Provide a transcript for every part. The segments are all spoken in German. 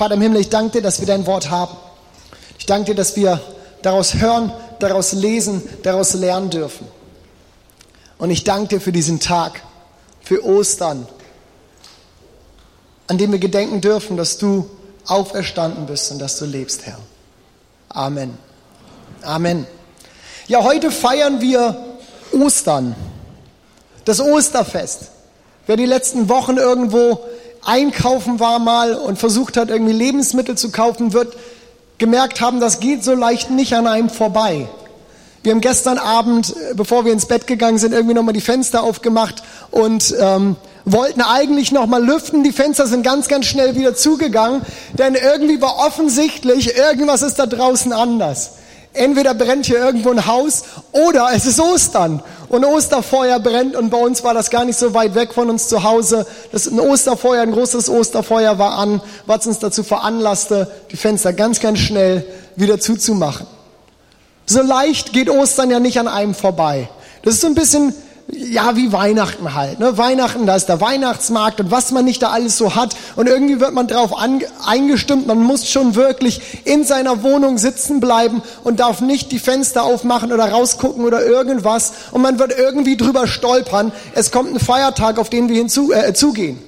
Vater im Himmel, ich danke dir, dass wir dein Wort haben. Ich danke dir, dass wir daraus hören, daraus lesen, daraus lernen dürfen. Und ich danke dir für diesen Tag, für Ostern, an dem wir gedenken dürfen, dass du auferstanden bist und dass du lebst, Herr. Amen. Amen. Ja, heute feiern wir Ostern, das Osterfest. Wer die letzten Wochen irgendwo einkaufen war mal und versucht hat, irgendwie Lebensmittel zu kaufen, wird gemerkt haben, das geht so leicht nicht an einem vorbei. Wir haben gestern Abend, bevor wir ins Bett gegangen sind, irgendwie nochmal die Fenster aufgemacht und ähm, wollten eigentlich nochmal lüften. Die Fenster sind ganz, ganz schnell wieder zugegangen, denn irgendwie war offensichtlich, irgendwas ist da draußen anders. Entweder brennt hier irgendwo ein Haus oder es ist Ostern und Osterfeuer brennt und bei uns war das gar nicht so weit weg von uns zu Hause. Das ein Osterfeuer, ein großes Osterfeuer war an, was uns dazu veranlasste, die Fenster ganz, ganz schnell wieder zuzumachen. So leicht geht Ostern ja nicht an einem vorbei. Das ist so ein bisschen ja, wie Weihnachten halt. Ne? Weihnachten, da ist der Weihnachtsmarkt und was man nicht da alles so hat. Und irgendwie wird man darauf eingestimmt, man muss schon wirklich in seiner Wohnung sitzen bleiben und darf nicht die Fenster aufmachen oder rausgucken oder irgendwas. Und man wird irgendwie drüber stolpern. Es kommt ein Feiertag, auf den wir hinzu, äh, zugehen.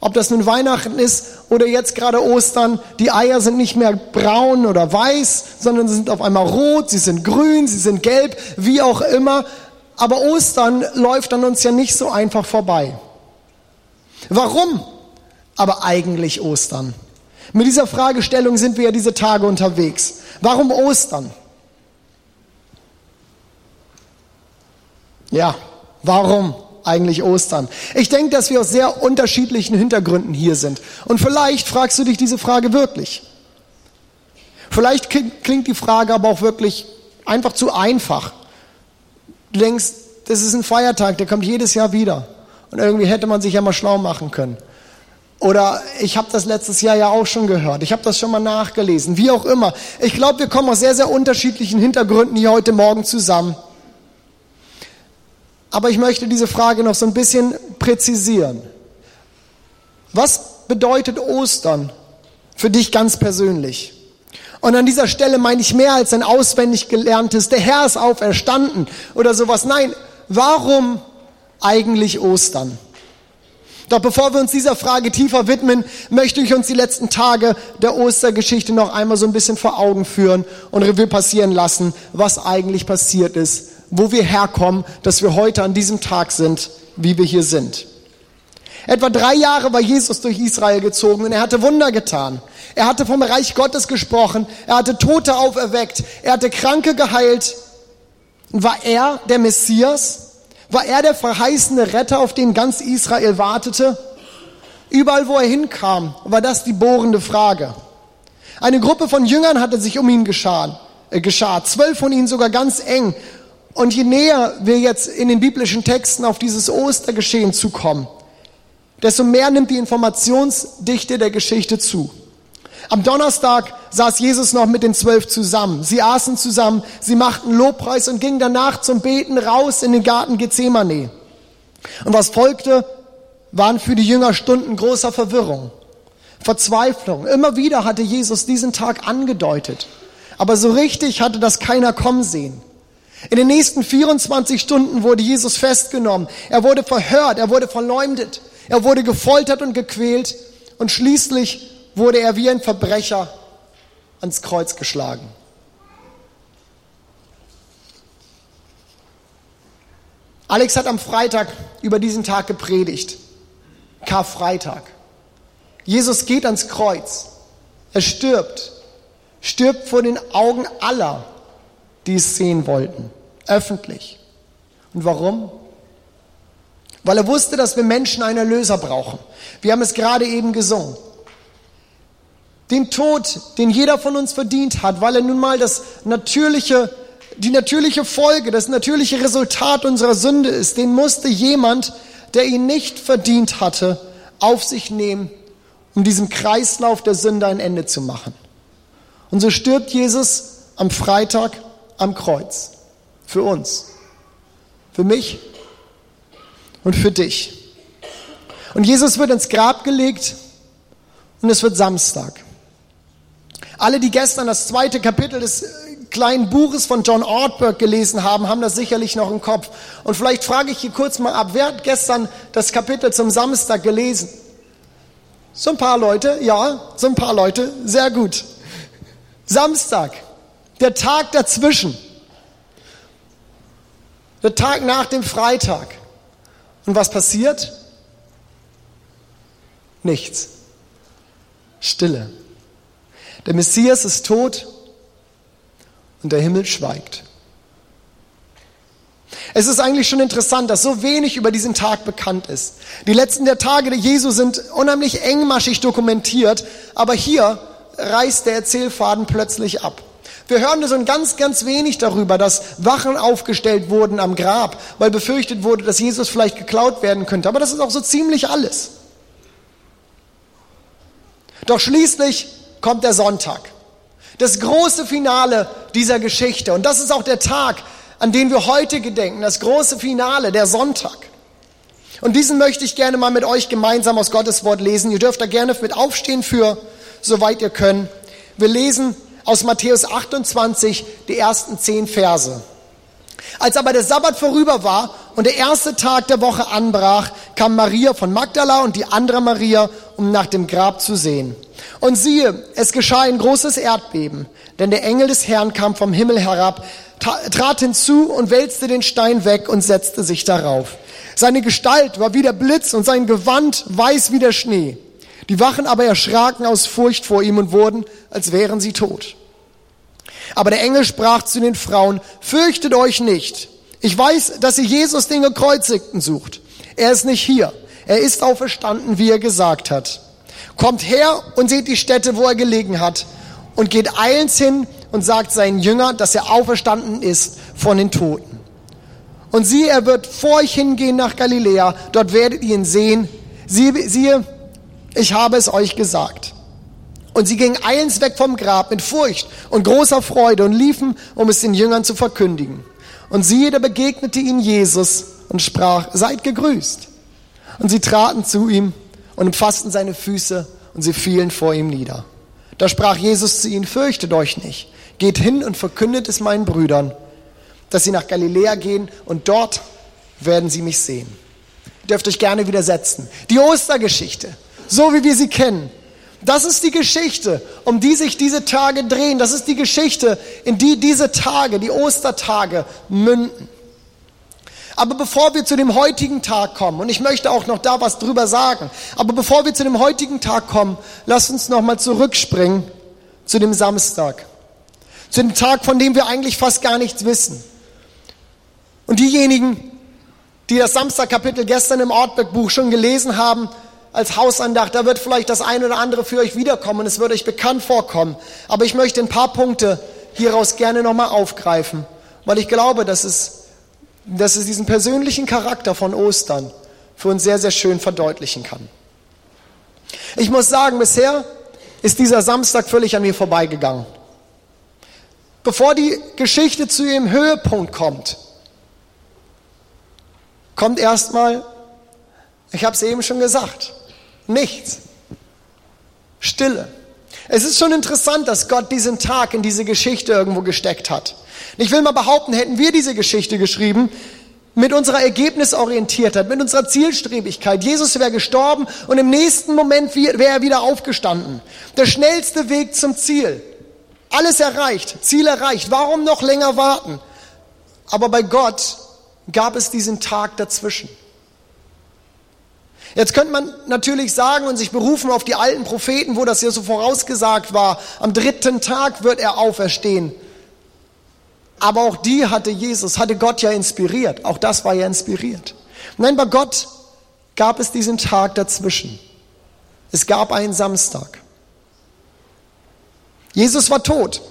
Ob das nun Weihnachten ist oder jetzt gerade Ostern, die Eier sind nicht mehr braun oder weiß, sondern sie sind auf einmal rot, sie sind grün, sie sind gelb, wie auch immer. Aber Ostern läuft an uns ja nicht so einfach vorbei. Warum aber eigentlich Ostern? Mit dieser Fragestellung sind wir ja diese Tage unterwegs. Warum Ostern? Ja, warum eigentlich Ostern? Ich denke, dass wir aus sehr unterschiedlichen Hintergründen hier sind. Und vielleicht fragst du dich diese Frage wirklich. Vielleicht klingt die Frage aber auch wirklich einfach zu einfach. Du denkst, das ist ein Feiertag, der kommt jedes Jahr wieder. Und irgendwie hätte man sich ja mal schlau machen können. Oder ich habe das letztes Jahr ja auch schon gehört. Ich habe das schon mal nachgelesen. Wie auch immer. Ich glaube, wir kommen aus sehr, sehr unterschiedlichen Hintergründen hier heute Morgen zusammen. Aber ich möchte diese Frage noch so ein bisschen präzisieren. Was bedeutet Ostern für dich ganz persönlich? Und an dieser Stelle meine ich mehr als ein auswendig gelerntes, der Herr ist auferstanden oder sowas. Nein, warum eigentlich Ostern? Doch bevor wir uns dieser Frage tiefer widmen, möchte ich uns die letzten Tage der Ostergeschichte noch einmal so ein bisschen vor Augen führen und Revue passieren lassen, was eigentlich passiert ist, wo wir herkommen, dass wir heute an diesem Tag sind, wie wir hier sind. Etwa drei Jahre war Jesus durch Israel gezogen und er hatte Wunder getan. Er hatte vom Reich Gottes gesprochen. Er hatte Tote auferweckt. Er hatte Kranke geheilt. War er der Messias? War er der verheißene Retter, auf den ganz Israel wartete? Überall, wo er hinkam, war das die bohrende Frage. Eine Gruppe von Jüngern hatte sich um ihn geschart, äh, geschart. zwölf von ihnen sogar ganz eng. Und je näher wir jetzt in den biblischen Texten auf dieses Ostergeschehen zukommen, desto mehr nimmt die Informationsdichte der Geschichte zu. Am Donnerstag saß Jesus noch mit den zwölf zusammen. Sie aßen zusammen, sie machten Lobpreis und gingen danach zum Beten raus in den Garten Gethsemane. Und was folgte, waren für die Jünger Stunden großer Verwirrung, Verzweiflung. Immer wieder hatte Jesus diesen Tag angedeutet. Aber so richtig hatte das keiner kommen sehen. In den nächsten 24 Stunden wurde Jesus festgenommen. Er wurde verhört, er wurde verleumdet. Er wurde gefoltert und gequält und schließlich wurde er wie ein Verbrecher ans Kreuz geschlagen. Alex hat am Freitag über diesen Tag gepredigt. Karfreitag. Jesus geht ans Kreuz. Er stirbt. Stirbt vor den Augen aller, die es sehen wollten. Öffentlich. Und warum? weil er wusste, dass wir Menschen einen Erlöser brauchen. Wir haben es gerade eben gesungen. Den Tod, den jeder von uns verdient hat, weil er nun mal das natürliche, die natürliche Folge, das natürliche Resultat unserer Sünde ist, den musste jemand, der ihn nicht verdient hatte, auf sich nehmen, um diesem Kreislauf der Sünde ein Ende zu machen. Und so stirbt Jesus am Freitag am Kreuz. Für uns. Für mich und für dich. Und Jesus wird ins Grab gelegt und es wird Samstag. Alle, die gestern das zweite Kapitel des kleinen Buches von John Ortberg gelesen haben, haben das sicherlich noch im Kopf. Und vielleicht frage ich hier kurz mal ab, wer hat gestern das Kapitel zum Samstag gelesen? So ein paar Leute, ja, so ein paar Leute, sehr gut. Samstag, der Tag dazwischen, der Tag nach dem Freitag. Und was passiert? Nichts. Stille. Der Messias ist tot und der Himmel schweigt. Es ist eigentlich schon interessant, dass so wenig über diesen Tag bekannt ist. Die letzten der Tage der Jesu sind unheimlich engmaschig dokumentiert, aber hier reißt der Erzählfaden plötzlich ab. Wir hören nur so ein ganz, ganz wenig darüber, dass Wachen aufgestellt wurden am Grab, weil befürchtet wurde, dass Jesus vielleicht geklaut werden könnte. Aber das ist auch so ziemlich alles. Doch schließlich kommt der Sonntag. Das große Finale dieser Geschichte. Und das ist auch der Tag, an den wir heute gedenken. Das große Finale, der Sonntag. Und diesen möchte ich gerne mal mit euch gemeinsam aus Gottes Wort lesen. Ihr dürft da gerne mit aufstehen für, soweit ihr könnt. Wir lesen aus Matthäus 28 die ersten zehn Verse. Als aber der Sabbat vorüber war und der erste Tag der Woche anbrach, kam Maria von Magdala und die andere Maria, um nach dem Grab zu sehen. Und siehe, es geschah ein großes Erdbeben, denn der Engel des Herrn kam vom Himmel herab, trat hinzu und wälzte den Stein weg und setzte sich darauf. Seine Gestalt war wie der Blitz und sein Gewand weiß wie der Schnee. Die Wachen aber erschraken aus Furcht vor ihm und wurden, als wären sie tot. Aber der Engel sprach zu den Frauen, fürchtet euch nicht. Ich weiß, dass ihr Jesus den Gekreuzigten sucht. Er ist nicht hier. Er ist auferstanden, wie er gesagt hat. Kommt her und seht die Stätte, wo er gelegen hat. Und geht eilends hin und sagt seinen Jüngern, dass er auferstanden ist von den Toten. Und siehe, er wird vor euch hingehen nach Galiläa. Dort werdet ihr ihn sehen. Siehe, siehe ich habe es euch gesagt. Und sie gingen eilends weg vom Grab mit Furcht und großer Freude und liefen, um es den Jüngern zu verkündigen. Und siehe, da begegnete ihnen Jesus und sprach, seid gegrüßt. Und sie traten zu ihm und umfassten seine Füße und sie fielen vor ihm nieder. Da sprach Jesus zu ihnen, fürchtet euch nicht, geht hin und verkündet es meinen Brüdern, dass sie nach Galiläa gehen und dort werden sie mich sehen. Ihr dürft euch gerne widersetzen. Die Ostergeschichte so wie wir sie kennen. Das ist die Geschichte, um die sich diese Tage drehen. Das ist die Geschichte, in die diese Tage, die Ostertage münden. Aber bevor wir zu dem heutigen Tag kommen, und ich möchte auch noch da was drüber sagen, aber bevor wir zu dem heutigen Tag kommen, lass uns nochmal zurückspringen zu dem Samstag. Zu dem Tag, von dem wir eigentlich fast gar nichts wissen. Und diejenigen, die das Samstagkapitel gestern im Ortberg-Buch schon gelesen haben, als Hausandacht, da wird vielleicht das eine oder andere für euch wiederkommen es wird euch bekannt vorkommen. Aber ich möchte ein paar Punkte hieraus gerne nochmal aufgreifen, weil ich glaube, dass es, dass es diesen persönlichen Charakter von Ostern für uns sehr, sehr schön verdeutlichen kann. Ich muss sagen, bisher ist dieser Samstag völlig an mir vorbeigegangen. Bevor die Geschichte zu ihrem Höhepunkt kommt, kommt erstmal, ich habe es eben schon gesagt, Nichts. Stille. Es ist schon interessant, dass Gott diesen Tag in diese Geschichte irgendwo gesteckt hat. Ich will mal behaupten, hätten wir diese Geschichte geschrieben, mit unserer Ergebnisorientiertheit, mit unserer Zielstrebigkeit. Jesus wäre gestorben und im nächsten Moment wäre er wieder aufgestanden. Der schnellste Weg zum Ziel. Alles erreicht, Ziel erreicht. Warum noch länger warten? Aber bei Gott gab es diesen Tag dazwischen. Jetzt könnte man natürlich sagen und sich berufen auf die alten Propheten, wo das ja so vorausgesagt war, am dritten Tag wird er auferstehen. Aber auch die hatte Jesus, hatte Gott ja inspiriert. Auch das war ja inspiriert. Nein, bei Gott gab es diesen Tag dazwischen. Es gab einen Samstag. Jesus war tot.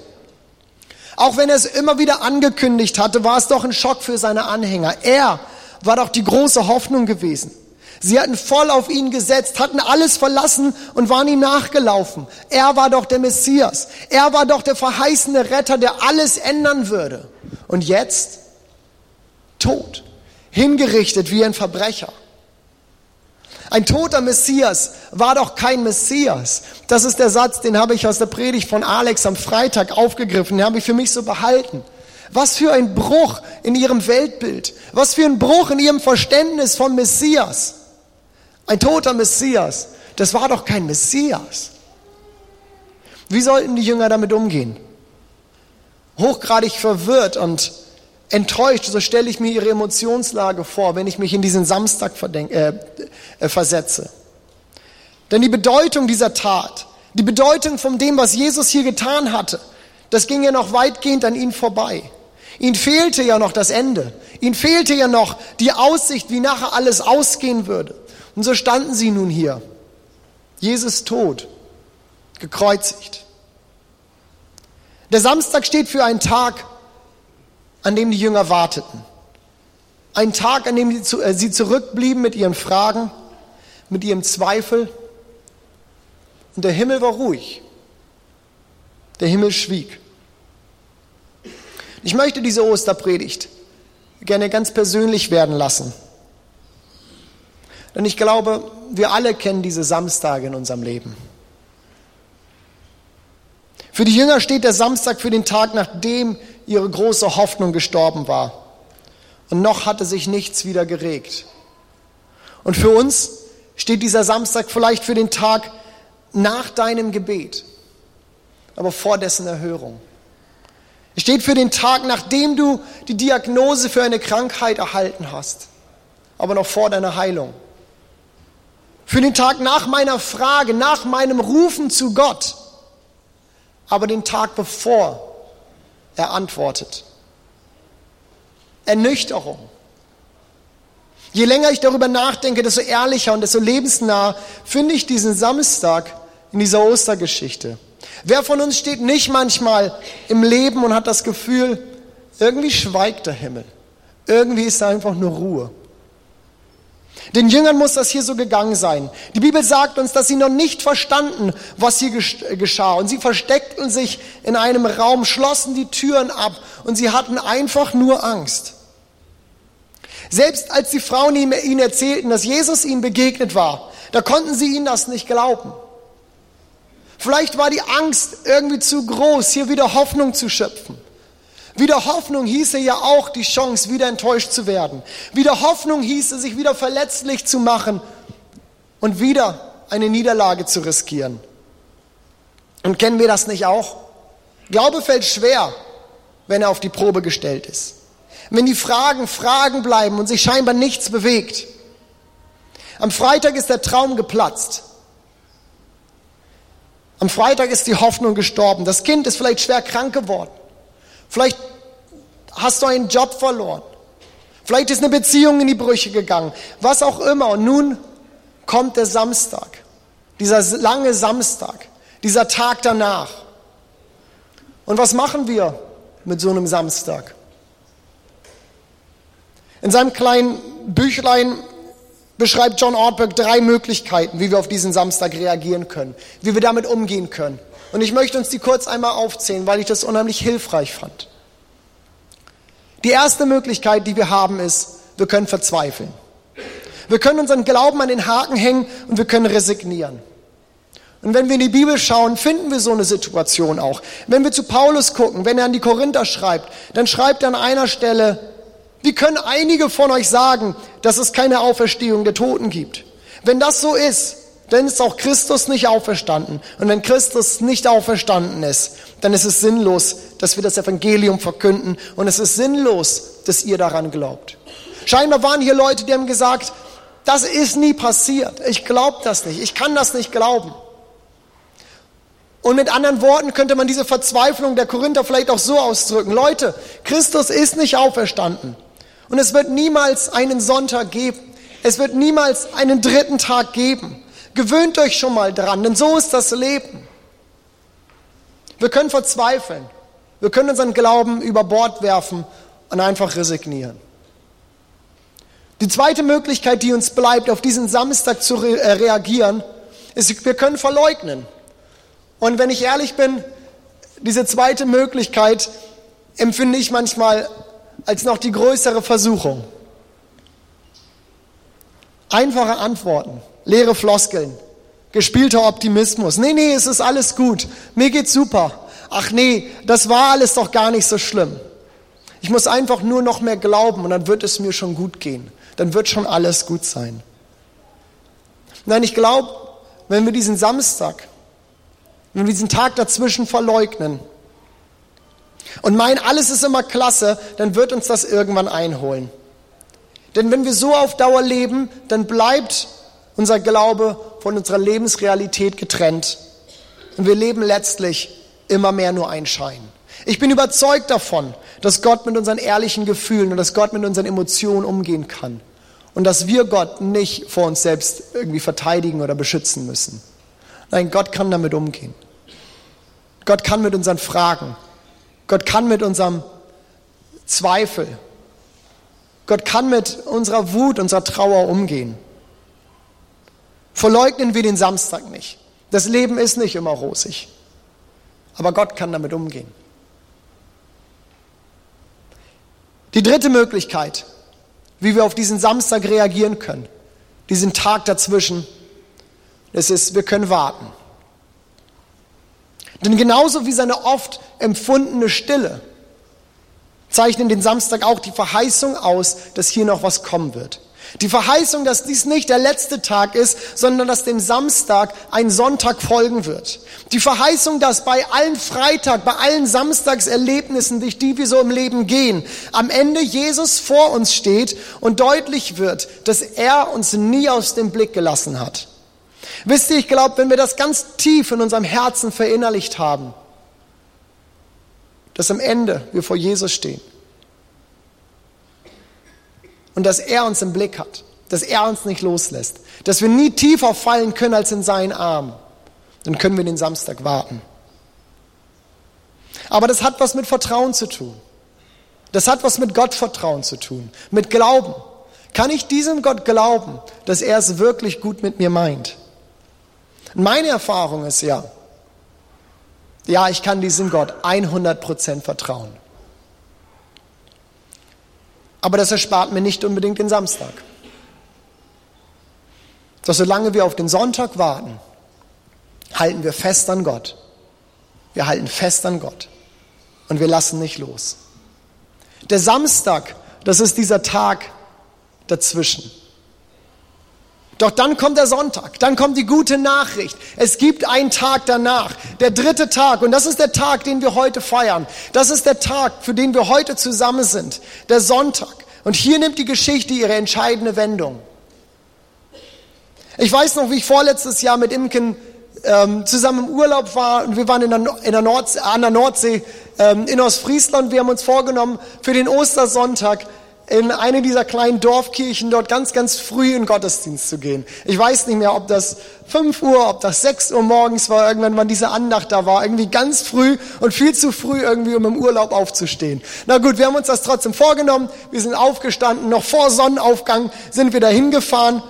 Auch wenn er es immer wieder angekündigt hatte, war es doch ein Schock für seine Anhänger. Er war doch die große Hoffnung gewesen. Sie hatten voll auf ihn gesetzt, hatten alles verlassen und waren ihm nachgelaufen. Er war doch der Messias. Er war doch der verheißene Retter, der alles ändern würde. Und jetzt tot, hingerichtet wie ein Verbrecher. Ein toter Messias war doch kein Messias. Das ist der Satz, den habe ich aus der Predigt von Alex am Freitag aufgegriffen, den habe ich für mich so behalten. Was für ein Bruch in ihrem Weltbild. Was für ein Bruch in ihrem Verständnis vom Messias. Ein toter Messias. Das war doch kein Messias. Wie sollten die Jünger damit umgehen? Hochgradig verwirrt und enttäuscht, so stelle ich mir ihre Emotionslage vor, wenn ich mich in diesen Samstag äh, äh, versetze. Denn die Bedeutung dieser Tat, die Bedeutung von dem, was Jesus hier getan hatte, das ging ja noch weitgehend an ihn vorbei. Ihnen fehlte ja noch das Ende. Ihnen fehlte ja noch die Aussicht, wie nachher alles ausgehen würde. Und so standen sie nun hier. Jesus tot, gekreuzigt. Der Samstag steht für einen Tag, an dem die Jünger warteten. Ein Tag, an dem äh, sie zurückblieben mit ihren Fragen, mit ihrem Zweifel. Und der Himmel war ruhig. Der Himmel schwieg. Ich möchte diese Osterpredigt gerne ganz persönlich werden lassen. Denn ich glaube, wir alle kennen diese Samstage in unserem Leben. Für die Jünger steht der Samstag für den Tag, nachdem ihre große Hoffnung gestorben war. Und noch hatte sich nichts wieder geregt. Und für uns steht dieser Samstag vielleicht für den Tag nach deinem Gebet, aber vor dessen Erhörung. Es steht für den Tag, nachdem du die Diagnose für eine Krankheit erhalten hast, aber noch vor deiner Heilung. Für den Tag nach meiner Frage, nach meinem Rufen zu Gott aber den Tag bevor er antwortet. Ernüchterung. Je länger ich darüber nachdenke, desto ehrlicher und desto lebensnah finde ich diesen Samstag in dieser Ostergeschichte. Wer von uns steht nicht manchmal im Leben und hat das Gefühl, irgendwie schweigt der Himmel. Irgendwie ist da einfach nur Ruhe. Den Jüngern muss das hier so gegangen sein. Die Bibel sagt uns, dass sie noch nicht verstanden, was hier geschah. Und sie versteckten sich in einem Raum, schlossen die Türen ab und sie hatten einfach nur Angst. Selbst als die Frauen ihnen erzählten, dass Jesus ihnen begegnet war, da konnten sie ihnen das nicht glauben. Vielleicht war die Angst irgendwie zu groß, hier wieder Hoffnung zu schöpfen. Wieder Hoffnung hieße ja auch die Chance, wieder enttäuscht zu werden. Wieder Hoffnung hieße, sich wieder verletzlich zu machen und wieder eine Niederlage zu riskieren. Und kennen wir das nicht auch? Glaube fällt schwer, wenn er auf die Probe gestellt ist. Wenn die Fragen Fragen bleiben und sich scheinbar nichts bewegt. Am Freitag ist der Traum geplatzt. Am Freitag ist die Hoffnung gestorben. Das Kind ist vielleicht schwer krank geworden. Vielleicht hast du einen Job verloren. Vielleicht ist eine Beziehung in die Brüche gegangen. Was auch immer. Und nun kommt der Samstag. Dieser lange Samstag. Dieser Tag danach. Und was machen wir mit so einem Samstag? In seinem kleinen Büchlein beschreibt John Ortberg drei Möglichkeiten, wie wir auf diesen Samstag reagieren können, wie wir damit umgehen können. Und ich möchte uns die kurz einmal aufzählen, weil ich das unheimlich hilfreich fand. Die erste Möglichkeit, die wir haben, ist, wir können verzweifeln. Wir können unseren Glauben an den Haken hängen und wir können resignieren. Und wenn wir in die Bibel schauen, finden wir so eine Situation auch. Wenn wir zu Paulus gucken, wenn er an die Korinther schreibt, dann schreibt er an einer Stelle, wie können einige von euch sagen, dass es keine Auferstehung der Toten gibt? Wenn das so ist, dann ist auch Christus nicht auferstanden. Und wenn Christus nicht auferstanden ist, dann ist es sinnlos, dass wir das Evangelium verkünden. Und es ist sinnlos, dass ihr daran glaubt. Scheinbar waren hier Leute, die haben gesagt, das ist nie passiert. Ich glaube das nicht. Ich kann das nicht glauben. Und mit anderen Worten könnte man diese Verzweiflung der Korinther vielleicht auch so ausdrücken. Leute, Christus ist nicht auferstanden. Und es wird niemals einen Sonntag geben. Es wird niemals einen dritten Tag geben. Gewöhnt euch schon mal dran, denn so ist das Leben. Wir können verzweifeln. Wir können unseren Glauben über Bord werfen und einfach resignieren. Die zweite Möglichkeit, die uns bleibt, auf diesen Samstag zu re äh, reagieren, ist, wir können verleugnen. Und wenn ich ehrlich bin, diese zweite Möglichkeit empfinde ich manchmal als noch die größere Versuchung. Einfache Antworten leere Floskeln, gespielter Optimismus. Nee, nee, es ist alles gut. Mir geht's super. Ach nee, das war alles doch gar nicht so schlimm. Ich muss einfach nur noch mehr glauben und dann wird es mir schon gut gehen. Dann wird schon alles gut sein. Nein, ich glaube, wenn wir diesen Samstag, wenn wir diesen Tag dazwischen verleugnen und meinen, alles ist immer klasse, dann wird uns das irgendwann einholen. Denn wenn wir so auf Dauer leben, dann bleibt unser Glaube von unserer Lebensrealität getrennt. Und wir leben letztlich immer mehr nur ein Schein. Ich bin überzeugt davon, dass Gott mit unseren ehrlichen Gefühlen und dass Gott mit unseren Emotionen umgehen kann. Und dass wir Gott nicht vor uns selbst irgendwie verteidigen oder beschützen müssen. Nein, Gott kann damit umgehen. Gott kann mit unseren Fragen. Gott kann mit unserem Zweifel. Gott kann mit unserer Wut, unserer Trauer umgehen. Verleugnen wir den Samstag nicht. Das Leben ist nicht immer rosig. Aber Gott kann damit umgehen. Die dritte Möglichkeit, wie wir auf diesen Samstag reagieren können, diesen Tag dazwischen, das ist, wir können warten. Denn genauso wie seine oft empfundene Stille zeichnen den Samstag auch die Verheißung aus, dass hier noch was kommen wird. Die Verheißung, dass dies nicht der letzte Tag ist, sondern dass dem Samstag ein Sonntag folgen wird. Die Verheißung, dass bei allen Freitag, bei allen Samstagserlebnissen, durch die wir so im Leben gehen, am Ende Jesus vor uns steht und deutlich wird, dass er uns nie aus dem Blick gelassen hat. Wisst ihr, ich glaube, wenn wir das ganz tief in unserem Herzen verinnerlicht haben, dass am Ende wir vor Jesus stehen und dass er uns im Blick hat, dass er uns nicht loslässt, dass wir nie tiefer fallen können als in seinen Arm, dann können wir den Samstag warten. Aber das hat was mit Vertrauen zu tun. Das hat was mit Gottvertrauen zu tun, mit Glauben. Kann ich diesem Gott glauben, dass er es wirklich gut mit mir meint? Meine Erfahrung ist ja, ja, ich kann diesem Gott 100% vertrauen. Aber das erspart mir nicht unbedingt den Samstag. Doch solange wir auf den Sonntag warten, halten wir fest an Gott. Wir halten fest an Gott. Und wir lassen nicht los. Der Samstag, das ist dieser Tag dazwischen. Doch dann kommt der Sonntag, dann kommt die gute Nachricht. Es gibt einen Tag danach, der dritte Tag, und das ist der Tag, den wir heute feiern. Das ist der Tag, für den wir heute zusammen sind, der Sonntag. Und hier nimmt die Geschichte ihre entscheidende Wendung. Ich weiß noch, wie ich vorletztes Jahr mit Imken ähm, zusammen im Urlaub war und wir waren in der, in der Nordsee, an der Nordsee ähm, in Ostfriesland. Wir haben uns vorgenommen, für den Ostersonntag in eine dieser kleinen Dorfkirchen dort ganz, ganz früh in Gottesdienst zu gehen. Ich weiß nicht mehr, ob das 5 Uhr, ob das 6 Uhr morgens war, irgendwann, wann diese Andacht da war. Irgendwie ganz früh und viel zu früh irgendwie, um im Urlaub aufzustehen. Na gut, wir haben uns das trotzdem vorgenommen. Wir sind aufgestanden. Noch vor Sonnenaufgang sind wir dahin gefahren.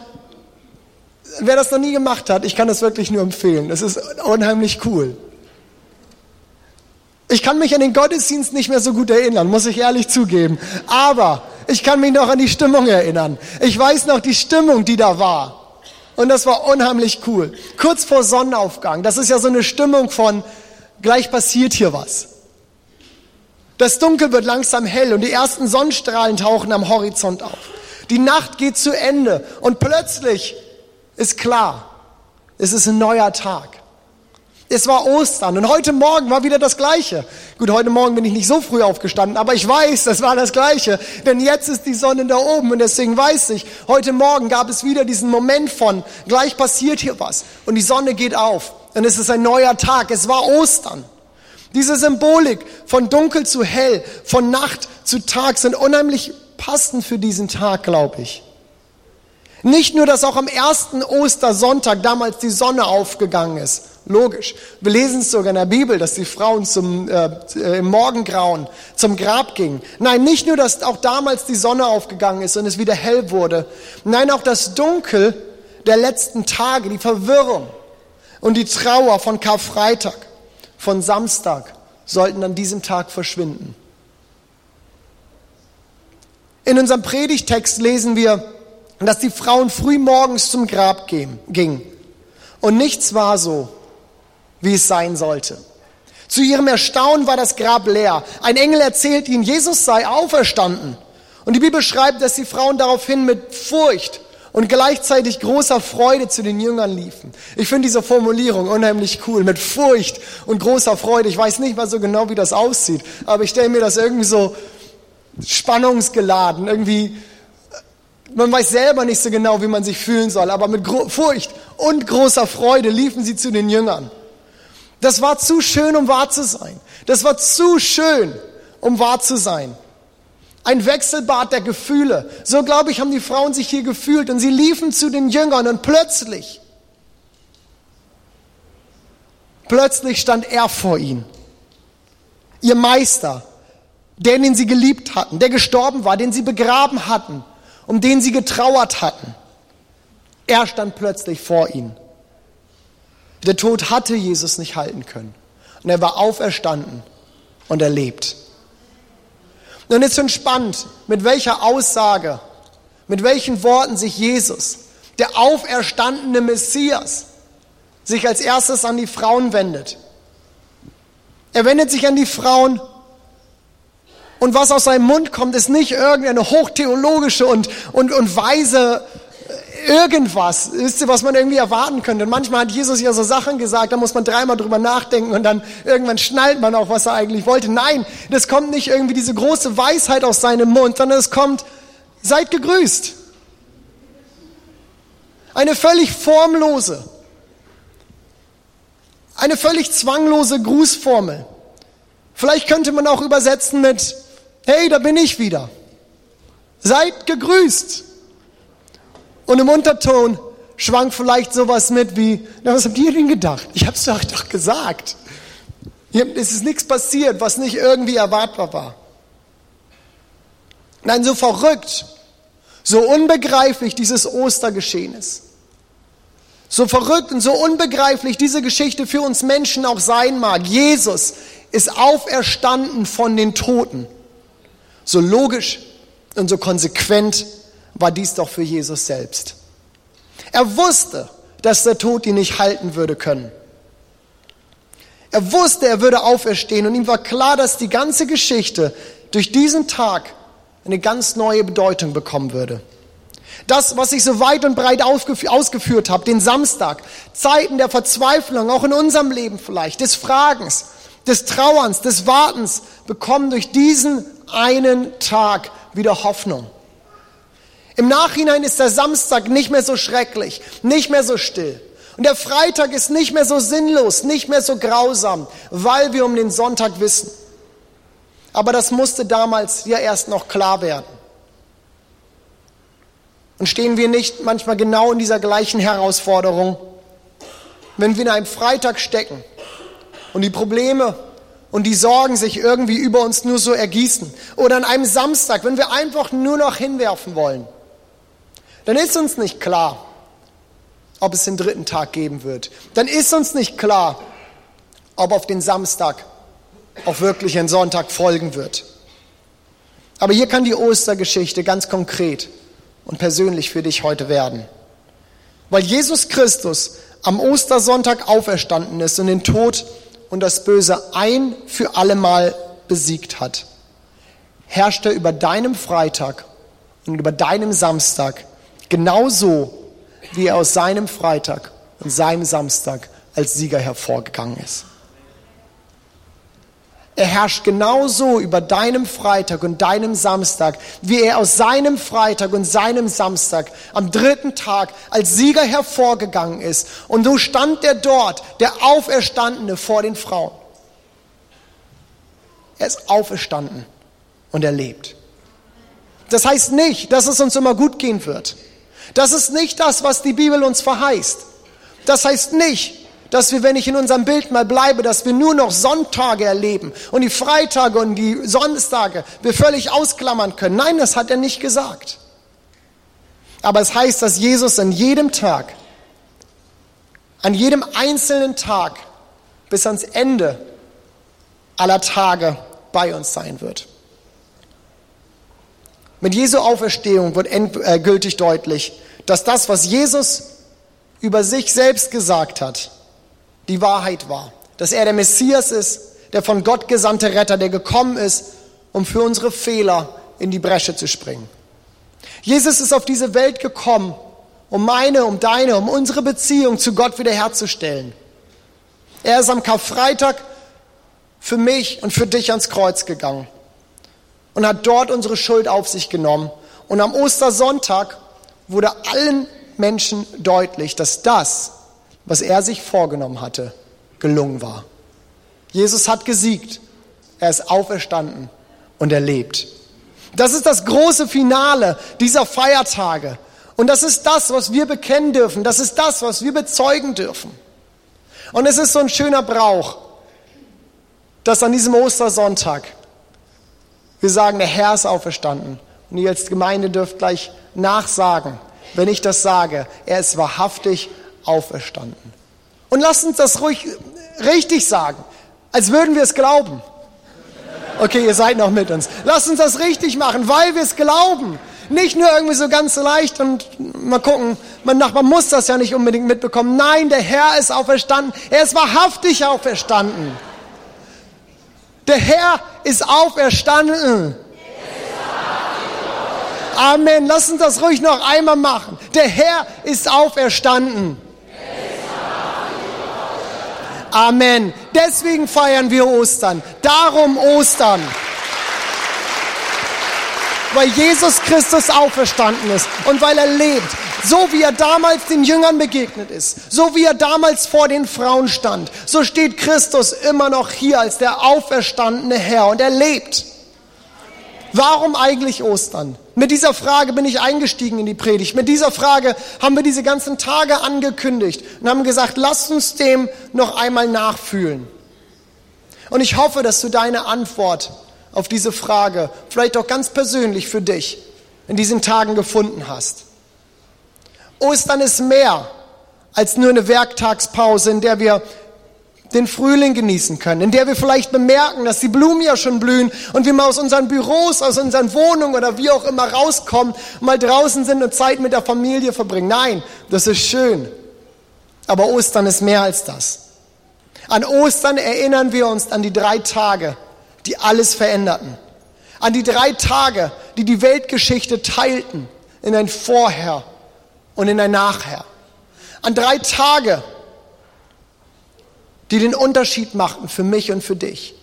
Wer das noch nie gemacht hat, ich kann das wirklich nur empfehlen. Das ist unheimlich cool. Ich kann mich an den Gottesdienst nicht mehr so gut erinnern, muss ich ehrlich zugeben. Aber ich kann mich noch an die Stimmung erinnern. Ich weiß noch die Stimmung, die da war. Und das war unheimlich cool. Kurz vor Sonnenaufgang. Das ist ja so eine Stimmung von, gleich passiert hier was. Das Dunkel wird langsam hell und die ersten Sonnenstrahlen tauchen am Horizont auf. Die Nacht geht zu Ende und plötzlich ist klar, es ist ein neuer Tag. Es war Ostern und heute Morgen war wieder das Gleiche. Gut, heute Morgen bin ich nicht so früh aufgestanden, aber ich weiß, das war das Gleiche. Denn jetzt ist die Sonne da oben und deswegen weiß ich, heute Morgen gab es wieder diesen Moment von, gleich passiert hier was und die Sonne geht auf. Dann ist es ein neuer Tag. Es war Ostern. Diese Symbolik von dunkel zu hell, von Nacht zu Tag sind unheimlich passend für diesen Tag, glaube ich. Nicht nur, dass auch am ersten Ostersonntag damals die Sonne aufgegangen ist, Logisch. Wir lesen es sogar in der Bibel, dass die Frauen zum, äh, äh, im Morgengrauen zum Grab gingen. Nein, nicht nur, dass auch damals die Sonne aufgegangen ist und es wieder hell wurde. Nein, auch das Dunkel der letzten Tage, die Verwirrung und die Trauer von Karfreitag, von Samstag, sollten an diesem Tag verschwinden. In unserem Predigtext lesen wir dass die Frauen früh morgens zum Grab gingen. Und nichts war so, wie es sein sollte. Zu ihrem Erstaunen war das Grab leer. Ein Engel erzählt ihnen, Jesus sei auferstanden. Und die Bibel schreibt, dass die Frauen daraufhin mit Furcht und gleichzeitig großer Freude zu den Jüngern liefen. Ich finde diese Formulierung unheimlich cool, mit Furcht und großer Freude. Ich weiß nicht mal so genau, wie das aussieht, aber ich stelle mir das irgendwie so spannungsgeladen, irgendwie, man weiß selber nicht so genau, wie man sich fühlen soll, aber mit Furcht und großer Freude liefen sie zu den Jüngern. Das war zu schön, um wahr zu sein. Das war zu schön, um wahr zu sein. Ein Wechselbad der Gefühle. So glaube ich, haben die Frauen sich hier gefühlt und sie liefen zu den Jüngern und plötzlich, plötzlich stand er vor ihnen. Ihr Meister, der, den sie geliebt hatten, der gestorben war, den sie begraben hatten, um den sie getrauert hatten. Er stand plötzlich vor ihnen. Der Tod hatte Jesus nicht halten können. Und er war auferstanden und er lebt. Nun ist schon spannend, mit welcher Aussage, mit welchen Worten sich Jesus, der auferstandene Messias, sich als erstes an die Frauen wendet. Er wendet sich an die Frauen und was aus seinem Mund kommt, ist nicht irgendeine hochtheologische und, und, und weise irgendwas, wisst ihr, was man irgendwie erwarten könnte. Und manchmal hat Jesus ja so Sachen gesagt, da muss man dreimal drüber nachdenken und dann irgendwann schnallt man auch, was er eigentlich wollte. Nein, das kommt nicht irgendwie diese große Weisheit aus seinem Mund, sondern es kommt, seid gegrüßt. Eine völlig formlose, eine völlig zwanglose Grußformel. Vielleicht könnte man auch übersetzen mit, hey, da bin ich wieder. Seid gegrüßt. Und im Unterton schwang vielleicht sowas mit wie, na, was habt ihr denn gedacht? Ich hab's euch doch gesagt. Es ist nichts passiert, was nicht irgendwie erwartbar war. Nein, so verrückt, so unbegreiflich dieses Ostergeschehen ist. So verrückt und so unbegreiflich diese Geschichte für uns Menschen auch sein mag. Jesus ist auferstanden von den Toten. So logisch und so konsequent war dies doch für Jesus selbst. Er wusste, dass der Tod ihn nicht halten würde können. Er wusste, er würde auferstehen und ihm war klar, dass die ganze Geschichte durch diesen Tag eine ganz neue Bedeutung bekommen würde. Das, was ich so weit und breit ausgeführt habe, den Samstag, Zeiten der Verzweiflung, auch in unserem Leben vielleicht, des Fragens, des Trauerns, des Wartens, bekommen durch diesen einen Tag wieder Hoffnung. Im Nachhinein ist der Samstag nicht mehr so schrecklich, nicht mehr so still. Und der Freitag ist nicht mehr so sinnlos, nicht mehr so grausam, weil wir um den Sonntag wissen. Aber das musste damals ja erst noch klar werden. Und stehen wir nicht manchmal genau in dieser gleichen Herausforderung, wenn wir in einem Freitag stecken und die Probleme und die Sorgen sich irgendwie über uns nur so ergießen oder an einem Samstag, wenn wir einfach nur noch hinwerfen wollen dann ist uns nicht klar, ob es den dritten Tag geben wird. Dann ist uns nicht klar, ob auf den Samstag auch wirklich ein Sonntag folgen wird. Aber hier kann die Ostergeschichte ganz konkret und persönlich für dich heute werden. Weil Jesus Christus am Ostersonntag auferstanden ist und den Tod und das Böse ein für allemal besiegt hat, herrscht er über deinem Freitag und über deinem Samstag Genauso wie er aus seinem Freitag und seinem Samstag als Sieger hervorgegangen ist. Er herrscht genauso über deinem Freitag und deinem Samstag, wie er aus seinem Freitag und seinem Samstag am dritten Tag als Sieger hervorgegangen ist. Und so stand er dort, der Auferstandene vor den Frauen. Er ist auferstanden und er lebt. Das heißt nicht, dass es uns immer gut gehen wird. Das ist nicht das, was die Bibel uns verheißt. Das heißt nicht, dass wir, wenn ich in unserem Bild mal bleibe, dass wir nur noch Sonntage erleben und die Freitage und die Sonntage wir völlig ausklammern können. Nein, das hat er nicht gesagt. Aber es heißt, dass Jesus an jedem Tag, an jedem einzelnen Tag bis ans Ende aller Tage bei uns sein wird. Mit Jesu Auferstehung wird endgültig äh, deutlich, dass das, was Jesus über sich selbst gesagt hat, die Wahrheit war. Dass er der Messias ist, der von Gott gesandte Retter, der gekommen ist, um für unsere Fehler in die Bresche zu springen. Jesus ist auf diese Welt gekommen, um meine, um deine, um unsere Beziehung zu Gott wiederherzustellen. Er ist am Karfreitag für mich und für dich ans Kreuz gegangen und hat dort unsere Schuld auf sich genommen. Und am Ostersonntag wurde allen Menschen deutlich, dass das, was er sich vorgenommen hatte, gelungen war. Jesus hat gesiegt, er ist auferstanden und er lebt. Das ist das große Finale dieser Feiertage. Und das ist das, was wir bekennen dürfen. Das ist das, was wir bezeugen dürfen. Und es ist so ein schöner Brauch, dass an diesem Ostersonntag wir sagen, der Herr ist auferstanden. Und ihr als Gemeinde dürft gleich nachsagen, wenn ich das sage, er ist wahrhaftig auferstanden. Und lasst uns das ruhig richtig sagen, als würden wir es glauben. Okay, ihr seid noch mit uns. Lasst uns das richtig machen, weil wir es glauben. Nicht nur irgendwie so ganz leicht und mal gucken, mein Nachbar muss das ja nicht unbedingt mitbekommen. Nein, der Herr ist auferstanden. Er ist wahrhaftig auferstanden. Der Herr ist auferstanden. Amen. Lass uns das ruhig noch einmal machen. Der Herr ist auferstanden. Amen. Deswegen feiern wir Ostern. Darum Ostern. Weil Jesus Christus auferstanden ist und weil er lebt. So wie er damals den Jüngern begegnet ist, so wie er damals vor den Frauen stand, so steht Christus immer noch hier als der auferstandene Herr und er lebt. Warum eigentlich Ostern? Mit dieser Frage bin ich eingestiegen in die Predigt. Mit dieser Frage haben wir diese ganzen Tage angekündigt und haben gesagt, lasst uns dem noch einmal nachfühlen. Und ich hoffe, dass du deine Antwort auf diese Frage, vielleicht auch ganz persönlich für dich, in diesen Tagen gefunden hast. Ostern ist mehr als nur eine Werktagspause, in der wir den Frühling genießen können, in der wir vielleicht bemerken, dass die Blumen ja schon blühen und wir mal aus unseren Büros, aus unseren Wohnungen oder wie auch immer rauskommen, mal draußen sind und Zeit mit der Familie verbringen. Nein, das ist schön. Aber Ostern ist mehr als das. An Ostern erinnern wir uns an die drei Tage, die alles veränderten. An die drei Tage, die die Weltgeschichte teilten in ein Vorher und in ein Nachher. An drei Tage, die den Unterschied machten für mich und für dich.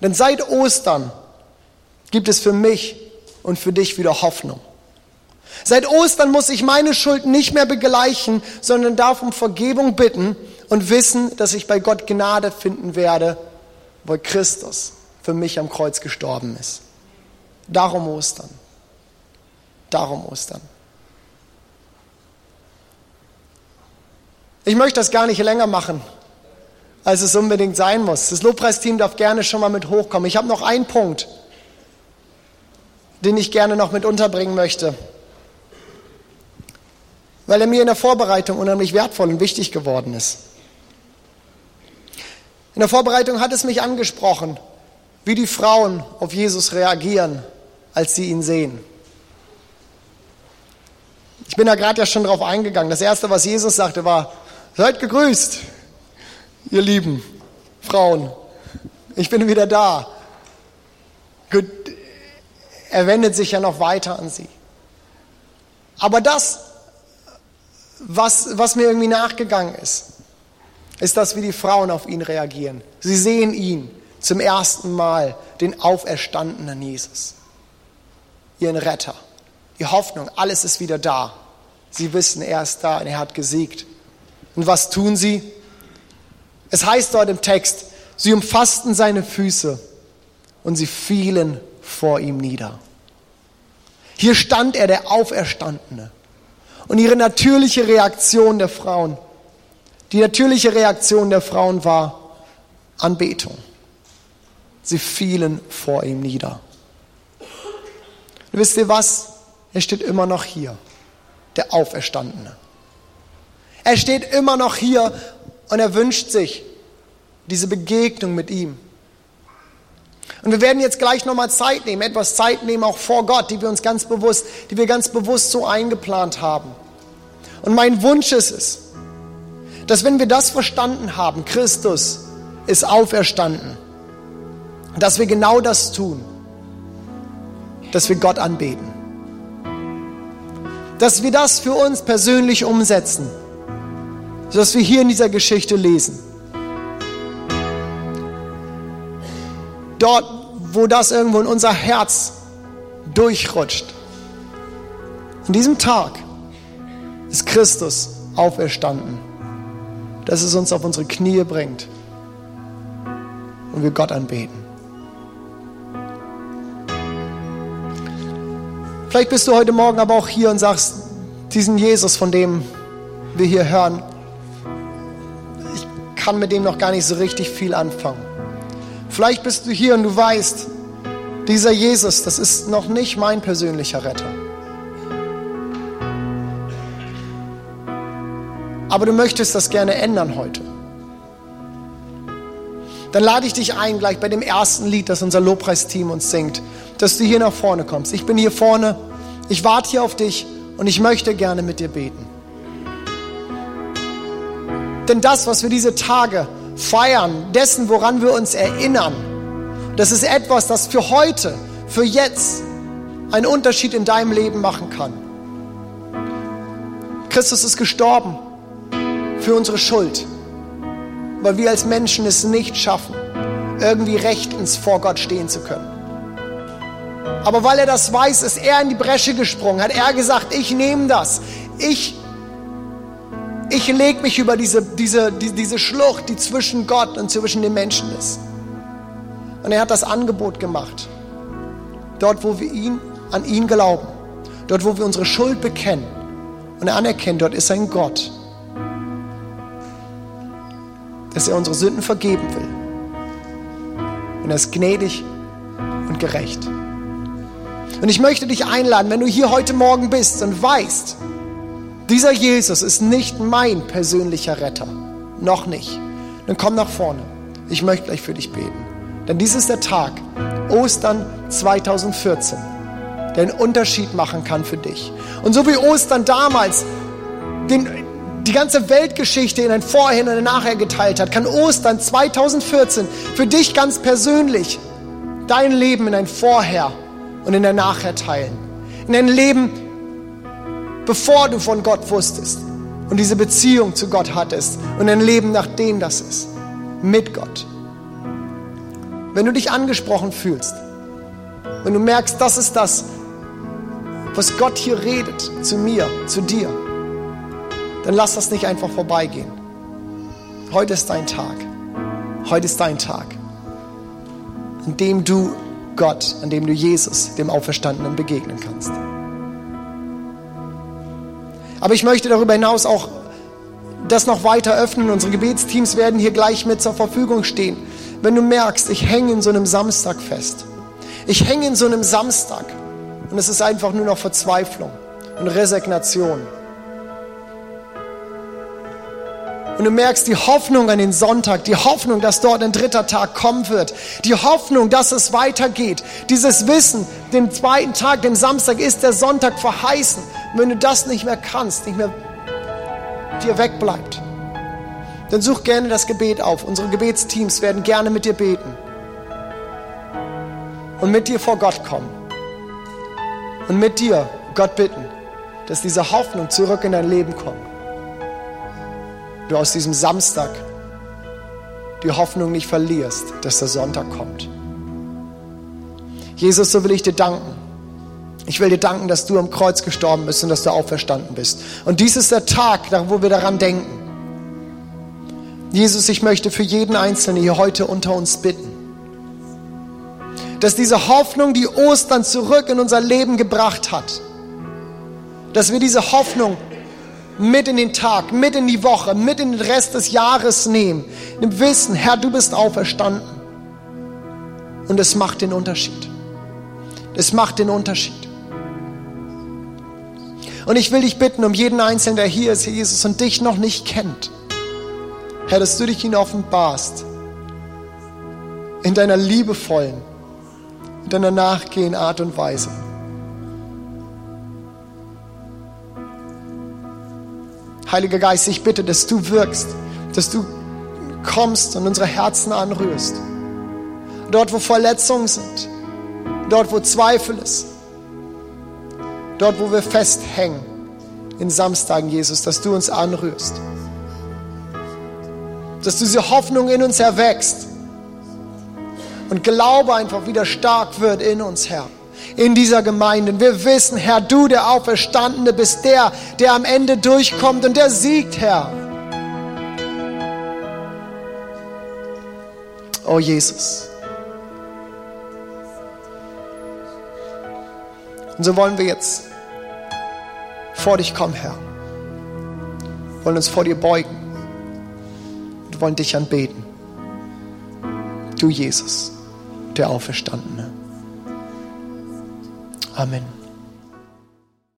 Denn seit Ostern gibt es für mich und für dich wieder Hoffnung. Seit Ostern muss ich meine Schuld nicht mehr begleichen, sondern darf um Vergebung bitten und wissen, dass ich bei Gott Gnade finden werde, weil Christus für mich am Kreuz gestorben ist. Darum Ostern. Darum Ostern. Ich möchte das gar nicht länger machen als es unbedingt sein muss. Das Lobpreisteam darf gerne schon mal mit hochkommen. Ich habe noch einen Punkt, den ich gerne noch mit unterbringen möchte, weil er mir in der Vorbereitung unheimlich wertvoll und wichtig geworden ist. In der Vorbereitung hat es mich angesprochen, wie die Frauen auf Jesus reagieren, als sie ihn sehen. Ich bin da gerade ja schon drauf eingegangen. Das Erste, was Jesus sagte, war, seid gegrüßt ihr lieben Frauen, ich bin wieder da. Gut, er wendet sich ja noch weiter an sie. Aber das, was, was mir irgendwie nachgegangen ist, ist das, wie die Frauen auf ihn reagieren. Sie sehen ihn zum ersten Mal, den auferstandenen Jesus, ihren Retter, die Hoffnung, alles ist wieder da. Sie wissen, er ist da und er hat gesiegt. Und was tun sie? Es heißt dort im Text, sie umfassten seine Füße und sie fielen vor ihm nieder. Hier stand er, der Auferstandene. Und ihre natürliche Reaktion der Frauen, die natürliche Reaktion der Frauen war Anbetung. Sie fielen vor ihm nieder. Und wisst ihr was? Er steht immer noch hier, der Auferstandene. Er steht immer noch hier und er wünscht sich diese Begegnung mit ihm. Und wir werden jetzt gleich nochmal Zeit nehmen, etwas Zeit nehmen, auch vor Gott, die wir uns ganz bewusst, die wir ganz bewusst so eingeplant haben. Und mein Wunsch ist es, dass wenn wir das verstanden haben, Christus ist auferstanden, dass wir genau das tun, dass wir Gott anbeten. Dass wir das für uns persönlich umsetzen, dass wir hier in dieser Geschichte lesen. Dort, wo das irgendwo in unser Herz durchrutscht. An diesem Tag ist Christus auferstanden, dass es uns auf unsere Knie bringt und wir Gott anbeten. Vielleicht bist du heute Morgen aber auch hier und sagst, diesen Jesus, von dem wir hier hören, kann mit dem noch gar nicht so richtig viel anfangen. Vielleicht bist du hier und du weißt, dieser Jesus, das ist noch nicht mein persönlicher Retter. Aber du möchtest das gerne ändern heute. Dann lade ich dich ein, gleich bei dem ersten Lied, das unser Lobpreisteam uns singt, dass du hier nach vorne kommst. Ich bin hier vorne, ich warte hier auf dich und ich möchte gerne mit dir beten. Denn das, was wir diese Tage feiern, dessen, woran wir uns erinnern, das ist etwas, das für heute, für jetzt einen Unterschied in deinem Leben machen kann. Christus ist gestorben für unsere Schuld, weil wir als Menschen es nicht schaffen, irgendwie rechtens vor Gott stehen zu können. Aber weil er das weiß, ist er in die Bresche gesprungen, hat er gesagt, ich nehme das. Ich, ich lege mich über diese, diese, die, diese Schlucht, die zwischen Gott und zwischen den Menschen ist. Und er hat das Angebot gemacht. Dort, wo wir ihn, an ihn glauben. Dort, wo wir unsere Schuld bekennen. Und er anerkennt, dort ist ein Gott, dass er unsere Sünden vergeben will. Und er ist gnädig und gerecht. Und ich möchte dich einladen, wenn du hier heute Morgen bist und weißt, dieser Jesus ist nicht mein persönlicher Retter, noch nicht, dann komm nach vorne. Ich möchte gleich für dich beten. Denn dies ist der Tag, Ostern 2014, der einen Unterschied machen kann für dich. Und so wie Ostern damals den, die ganze Weltgeschichte in ein Vorher und ein Nachher geteilt hat, kann Ostern 2014 für dich ganz persönlich dein Leben in ein Vorher und in ein Nachher teilen. In ein Leben, bevor du von Gott wusstest und diese Beziehung zu Gott hattest und ein Leben, nachdem das ist, mit Gott. Wenn du dich angesprochen fühlst, wenn du merkst, das ist das, was Gott hier redet zu mir, zu dir, dann lass das nicht einfach vorbeigehen. Heute ist dein Tag. Heute ist dein Tag, an dem du Gott, an dem du Jesus, dem Auferstandenen, begegnen kannst. Aber ich möchte darüber hinaus auch das noch weiter öffnen. Unsere Gebetsteams werden hier gleich mit zur Verfügung stehen. Wenn du merkst, ich hänge in so einem Samstag fest. Ich hänge in so einem Samstag und es ist einfach nur noch Verzweiflung und Resignation. Und du merkst die Hoffnung an den Sonntag, die Hoffnung, dass dort ein dritter Tag kommen wird, die Hoffnung, dass es weitergeht, dieses Wissen, den zweiten Tag, den Samstag ist der Sonntag verheißen. Und wenn du das nicht mehr kannst, nicht mehr dir wegbleibt, dann such gerne das Gebet auf. Unsere Gebetsteams werden gerne mit dir beten und mit dir vor Gott kommen und mit dir Gott bitten, dass diese Hoffnung zurück in dein Leben kommt du aus diesem Samstag die Hoffnung nicht verlierst, dass der Sonntag kommt. Jesus, so will ich dir danken. Ich will dir danken, dass du am Kreuz gestorben bist und dass du auferstanden bist. Und dies ist der Tag, wo wir daran denken. Jesus, ich möchte für jeden Einzelnen hier heute unter uns bitten, dass diese Hoffnung, die Ostern zurück in unser Leben gebracht hat, dass wir diese Hoffnung mit in den Tag, mit in die Woche, mit in den Rest des Jahres nehmen. Im Wissen, Herr, du bist auferstanden. Und es macht den Unterschied. Es macht den Unterschied. Und ich will dich bitten, um jeden Einzelnen, der hier ist, Jesus, und dich noch nicht kennt, Herr, dass du dich ihn offenbarst in deiner liebevollen, deiner nachgehen Art und Weise. Heiliger Geist, ich bitte, dass du wirkst, dass du kommst und unsere Herzen anrührst. Dort, wo Verletzungen sind, dort, wo Zweifel ist, dort, wo wir festhängen in Samstagen, Jesus, dass du uns anrührst. Dass du diese Hoffnung in uns erwächst und Glaube einfach wieder stark wird in uns, Herr in dieser Gemeinde. Wir wissen, Herr, du, der Auferstandene, bist der, der am Ende durchkommt und der siegt, Herr. Oh Jesus. Und so wollen wir jetzt vor dich kommen, Herr. Wir wollen uns vor dir beugen. Wir wollen dich anbeten. Du, Jesus, der Auferstandene. Amen.